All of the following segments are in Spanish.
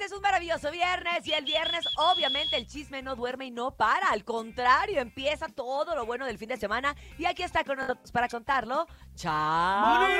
es un maravilloso viernes y el viernes obviamente el chisme no duerme y no para, al contrario, empieza todo lo bueno del fin de semana y aquí está con nosotros para contarlo, Chamonix.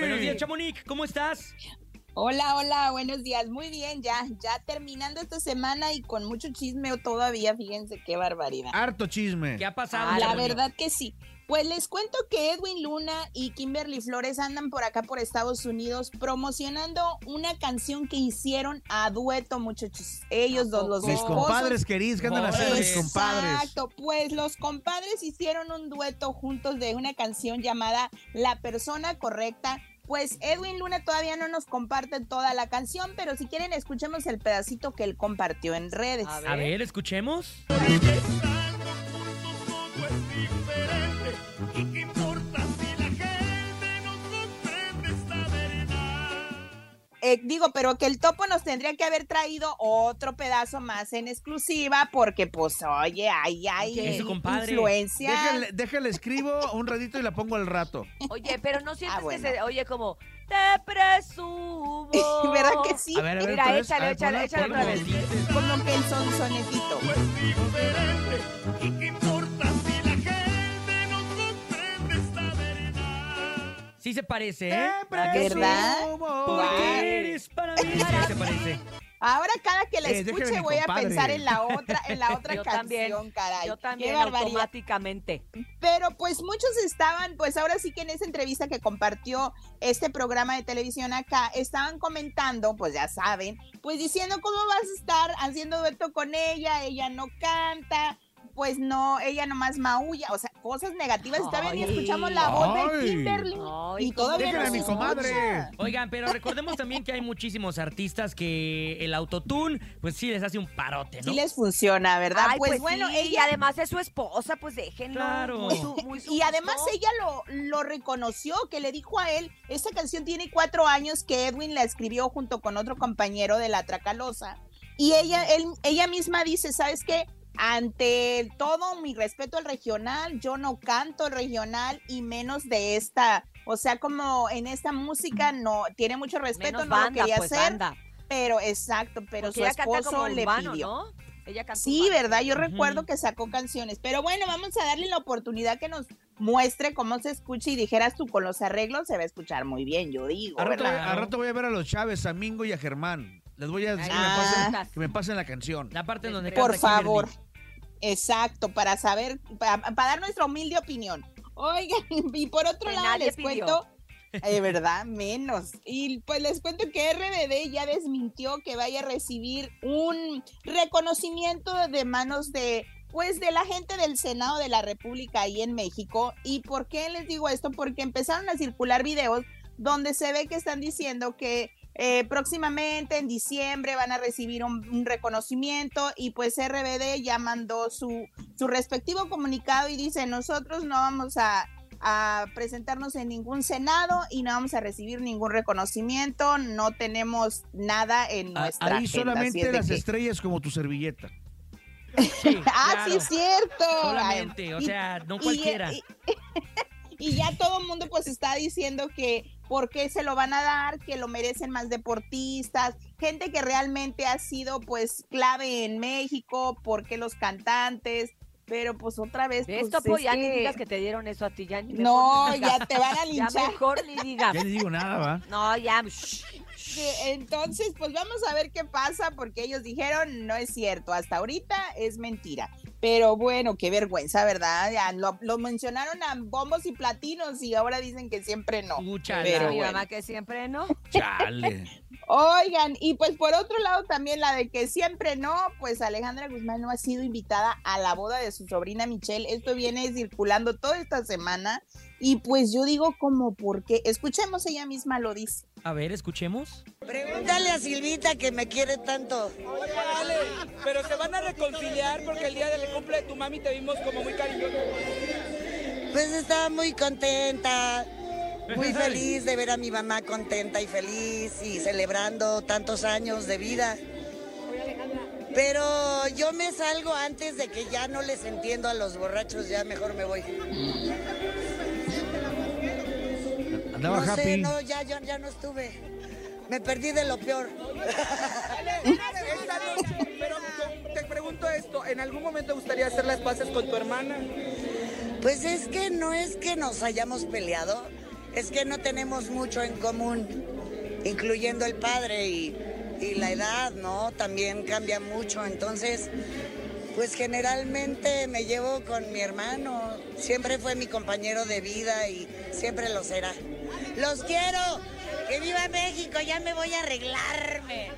Buenos días, Chamonix, ¿cómo estás? Hola, hola, buenos días. Muy bien, ya, ya terminando esta semana y con mucho chisme todavía, fíjense qué barbaridad. Harto chisme. ¿Qué ha pasado? La Chamonix? verdad que sí. Pues les cuento que Edwin Luna y Kimberly Flores andan por acá por Estados Unidos promocionando una canción que hicieron a dueto, muchachos. Ellos dos, los Mis compadres queridos, ¿qué andan haciendo mis compadres? Exacto, pues los compadres hicieron un dueto juntos de una canción llamada La persona correcta. Pues Edwin Luna todavía no nos comparte toda la canción, pero si quieren escuchemos el pedacito que él compartió en redes. A A ver, escuchemos. Eh, digo, pero que el topo nos tendría que haber traído otro pedazo más en exclusiva, porque pues, oye, ahí hay influencia. Déjale, déjale, escribo un ratito y la pongo al rato. Oye, pero no sientes Ah, bueno. que se oye como te presumo. ¿Verdad que sí? A ver, a ver, Mira, vez. échale, A ver, échale, échale ponla. otra vez. Como que el son sonetito. Sí se parece, ¿eh? Te ¿Verdad? presumo. Porque eres para mí. Sí se parece. Ahora cada que la Eh, escuche voy a pensar en la otra, en la otra Yo canción, también, caray. Yo Qué también automáticamente. Pero pues muchos estaban, pues ahora sí que en esa entrevista que compartió este programa de televisión acá, estaban comentando, pues ya saben, pues diciendo cómo vas a estar haciendo dueto con ella, ella no canta, pues no, ella nomás maulla, o sea, cosas negativas. Y todavía ni Ay. escuchamos la voz de. Kimberly. Ay, y todavía no a mi se comadre. escucha. Oigan, pero recordemos también que hay muchísimos artistas que el autotune, pues sí les hace un parote, ¿no? Sí les funciona, ¿verdad? Ay, pues, bueno, sí, y ella además es su esposa, pues déjenlo. Claro. Muy su- muy su Y además gusto. ella lo, lo reconoció, que le dijo a él, esta canción tiene cuatro años que Edwin la escribió junto con otro compañero de La Tracalosa. Y ella, él, ella misma dice, ¿sabes qué? Ante todo mi respeto al regional, yo no canto el regional y menos de esta, o sea, como en esta música no, tiene mucho respeto, Menos no lo quería pues, hacer, banda. pero exacto, pero Porque su esposo como le urbano, pidió. ¿no? Ella canta Sí, urbano. ¿verdad? Yo recuerdo que sacó canciones. Pero bueno, vamos a darle la oportunidad que nos muestre cómo se escucha y dijeras tú con los arreglos se va a escuchar muy bien, yo digo, Al rato, ¿verdad? al rato voy a ver a los Chávez, a Mingo y a Germán. Les voy a decir que, me Ah. pasen, que me pasen la canción. La parte en donde Por canta Kimberly. Exacto, para saber, para, para dar nuestra humilde opinión. Oigan, y por otro Que lado les pidió. cuento, de verdad, menos. Y pues les cuento que RBD ya desmintió que vaya a recibir un reconocimiento de manos de pues de la gente del Senado de la República ahí en México. ¿Y por qué les digo esto? Porque empezaron a circular videos donde se ve que están diciendo que eh, próximamente en diciembre van a recibir un, un reconocimiento y pues RBD ya mandó su, su respectivo comunicado y dice nosotros no vamos a, a presentarnos en ningún senado y no vamos a recibir ningún reconocimiento, no tenemos nada en A- nuestra Ahí agenda, solamente es las que- estrellas como tu servilleta. Sí, Ah, sí es cierto. Solamente, o Y- sea, no y- cualquiera. Y, y ya todo el mundo pues está diciendo que por qué se lo van a dar, que lo merecen más deportistas, gente que realmente ha sido pues clave en México, porque los cantantes, pero pues otra vez ¿Ves, pues, ya ni que- digas que te dieron eso a ti, ya ni No, ni ya te van a Ya linchar. mejor ni digas. Ya ni digo nada, ¿va? No, ya. Entonces, pues vamos a ver qué pasa, porque ellos dijeron, no es cierto, hasta ahorita es mentira. Pero bueno, qué vergüenza, ¿verdad? Ya lo, lo mencionaron a bombos y platinos y ahora dicen que siempre no. Úchala. Pero Mi mamá que siempre, ¿no? Chale. Oigan, y pues por otro lado también la de que siempre no, pues Alejandra Guzmán no ha sido invitada a la boda de su sobrina Michelle. Esto viene circulando toda esta semana y pues yo digo como porque, escuchemos ella misma lo dice. A ver, escuchemos. Pregúntale a Silvita que me quiere tanto. Oye, Ale, pero se van a reconciliar porque el día del cumple de tu mami te vimos como muy cariñoso. Pues estaba muy contenta, muy feliz de ver a mi mamá contenta y feliz y celebrando tantos años de vida. Pero yo me salgo antes de que ya no les entiendo a los borrachos, ya mejor me voy. Andaba no happy. sé, no, ya, ya, ya no estuve. Me perdí de lo peor. Esta noche, pero te pregunto esto, ¿en algún momento te gustaría hacer las paces con tu hermana? Pues es que no es que nos hayamos peleado, es que no tenemos mucho en común, incluyendo el padre y, y la edad, ¿no? También cambia mucho, entonces, pues generalmente me llevo con mi hermano, siempre fue mi compañero de vida y siempre lo será. Los quiero, que viva México, ya me voy a arreglarme.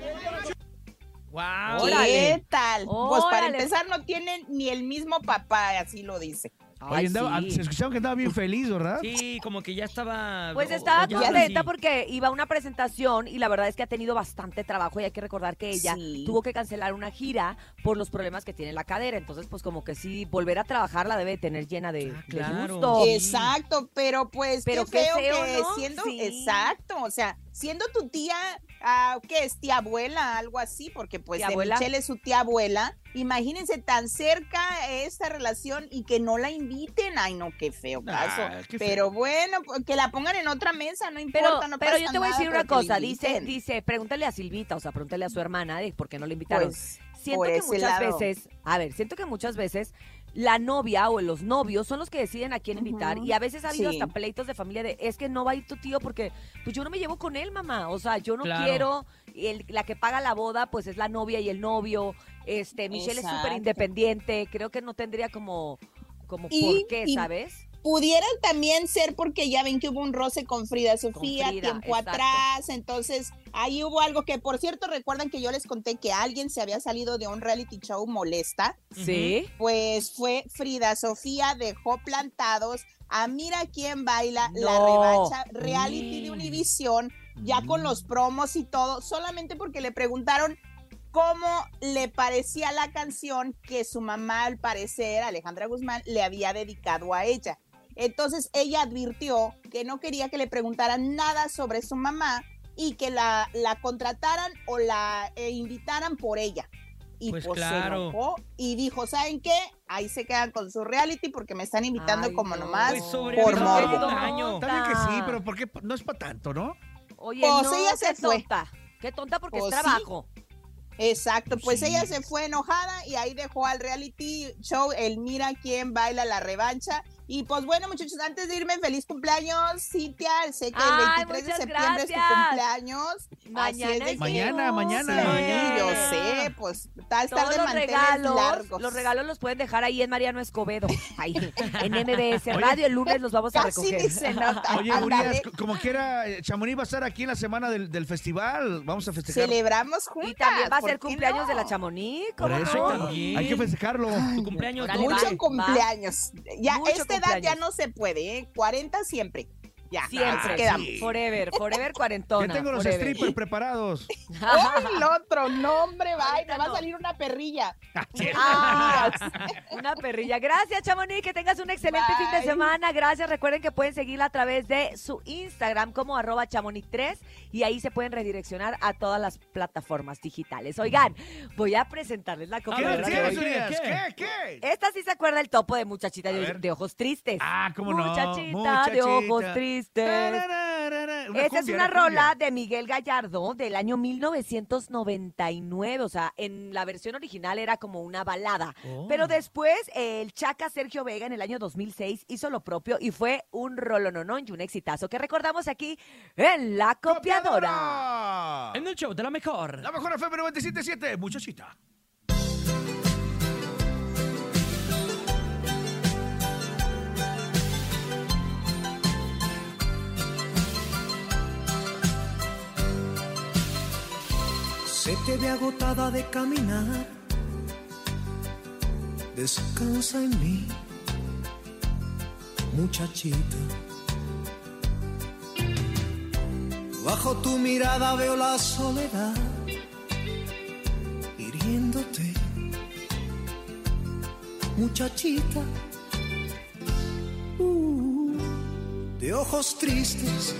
¡Wow! ¿Qué tal? Pues para empezar no tienen ni el mismo papá, así lo dice. Ay, Oye, andaba- sí. se escucharon que andaba bien feliz, ¿verdad? Sí, como que ya estaba. Pues o- estaba contenta sí. porque iba a una presentación y la verdad es que ha tenido bastante trabajo y hay que recordar que ella Sí. tuvo que cancelar una gira por los problemas que tiene en la cadera. Entonces, pues como que sí, volver a trabajar la debe tener llena de, Ah, de claro. gusto. Exacto, pero pues Pero qué qué feo, feo, que ¿no? siendo Sí. exacto, o sea, siendo tu tía, ah, ¿qué es tía abuela, algo así? Porque pues de abuela. Michelle es su tía abuela. Imagínense tan cerca esta relación y que no la inviten. Ay, no, qué feo caso. Ah, qué feo. pero bueno, que la pongan en otra mesa, no Pero, importa, no pero pasa yo te voy a decir pero una la cosa, dice, dice, pregúntale a Silvita, o sea, pregúntale a su hermana de por qué no le invitaron. Pues, siento que muchas lado. veces, a ver, siento que muchas veces la novia o los novios son los que deciden a quién invitar y a veces ha habido sí. hasta pleitos de familia de es que no va a ir tu tío porque pues yo no me llevo con él, mamá, o sea, yo no Claro. quiero y el- la que paga la boda pues es la novia y el novio. Este, Michelle es súper independiente, creo que no tendría como como Y- por qué, y- ¿sabes? Pudiera también ser porque ya ven que hubo un roce con Frida Sofía Frida, tiempo exacto. atrás, entonces ahí hubo algo que, por cierto, recuerdan que yo les conté que alguien se había salido de un reality show molesta, Sí. pues fue Frida Sofía, dejó plantados a Mira quién baila la revancha reality de Mm. Univisión, ya con los promos y todo, solamente porque le preguntaron cómo le parecía la canción que su mamá, al parecer, Alejandra Guzmán, le había dedicado a ella. Entonces ella advirtió que no quería que le preguntaran nada sobre su mamá y que la, la contrataran o la eh, invitaran por ella. Y Pues pues, se claro. enojó y dijo, ¿saben qué? Ahí se quedan con su reality porque me están invitando Ay, como no. nomás. Pues sobre por morbo. que es un año. Está bien que sí, pero ¿por qué? No es para tanto, ¿no? Oye, Pues no, ella se qué fue. tonta. Qué tonta porque Pues es sí. trabajo. Exacto, pues Sí. ella se fue enojada y ahí dejó al reality show el Mira quién baila la revancha. Y pues bueno, muchachos, antes de irme, feliz cumpleaños, Cintia. Sé que el Ay, 23 de septiembre es tu cumpleaños. Mañana Así es de es que- Mañana, mañana. Sí, yo sé, pues estar Todos de los regalos, largos. los regalos los pueden dejar ahí en Mariano Escobedo, ahí en MBS Radio. El lunes los vamos a Casi recoger. ni se nota. Oye. Urias, como quiera, eh, Chamonix va a estar aquí en la semana del, del festival. Vamos a festejar. Celebramos juntas. Y también va a ¿por ser cumpleaños no? de la Chamonix. Por ¿cómo eso no? también. hay que festejarlo. Tu cumpleaños va. Mucho cumpleaños. Ya, Mucho esta edad ya no se puede, ¿eh? 40 siempre. Ya, Siempre. quedamos. Sí. Forever, forever Ya cuarentona. tengo los forever. strippers preparados. ¡Ay, el otro! ¡No, hombre! va, a salir una perrilla. Ah, una perrilla. Gracias, Chamonix. Que tengas un excelente Bye. fin de semana. Gracias. Recuerden que pueden seguirla a través de su Instagram como arroba chamonix3 y ahí se pueden redireccionar a todas las plataformas digitales. Oigan, voy a presentarles la ¿Qué copa ¿qué? ¿Qué? ¿Qué? ¿Qué? Esta sí se acuerda el topo de muchachita de, ojos tristes. Ah, ¿cómo no? Muchachita, de ojos Muchachita. Tristes. Esta es una rola de Miguel Gallardo del año 1999. O sea, en la versión original era como una balada. Oh. Pero después el Chaca Sergio Vega en el año 2006 hizo lo propio y fue un rolononón y un exitazo que recordamos aquí en La Copiadora. ¡Copiadora! En el show de la mejor. La mejor FM 977, muchachita. Se te ve agotada de caminar. Descansa en mí, muchachita. Bajo tu mirada veo la soledad hiriéndote, muchachita. Uh, de ojos tristes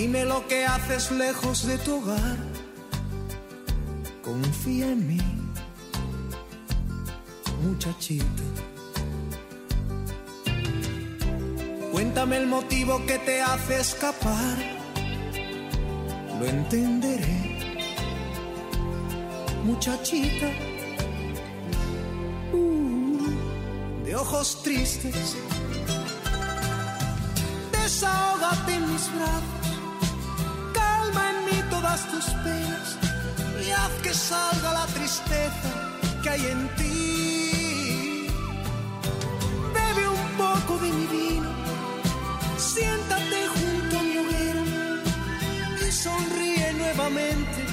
Dime lo que haces lejos de tu hogar. Confía en mí, muchachita. Cuéntame el motivo que te hace escapar. Lo entenderé. Muchachita. uh, de ojos tristes. Desahógate en mis brazos. Tus penas. Y haz que salga la tristeza que hay en ti. Bebe un poco de mi vino, siéntate junto a mi hoguera y sonríe nuevamente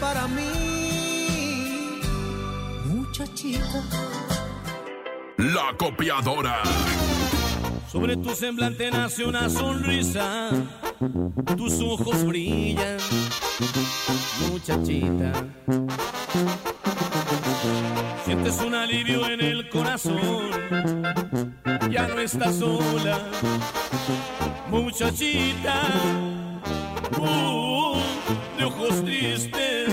para mí, muchachita. La copiadora. Sobre tu semblante nace una sonrisa, tus ojos brillan, muchachita. Sientes un alivio en el corazón, ya no estás sola, muchachita. Uh, de ojos tristes.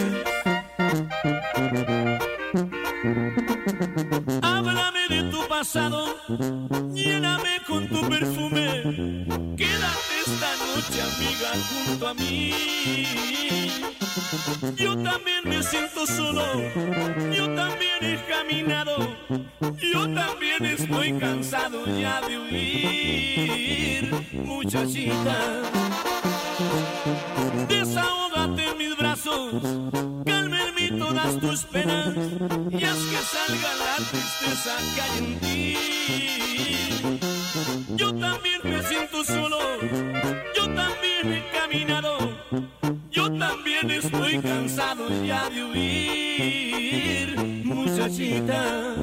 Lléname con tu perfume. Quédate esta noche, amiga, junto a mí. Yo también me siento solo, yo también he caminado, yo también estoy cansado ya de huir, muchachita. Desahógate mis brazos, y haz que salga la tristeza que hay en ti. Yo también me siento solo, yo también he caminado, yo también estoy cansado ya de huir, muchachita.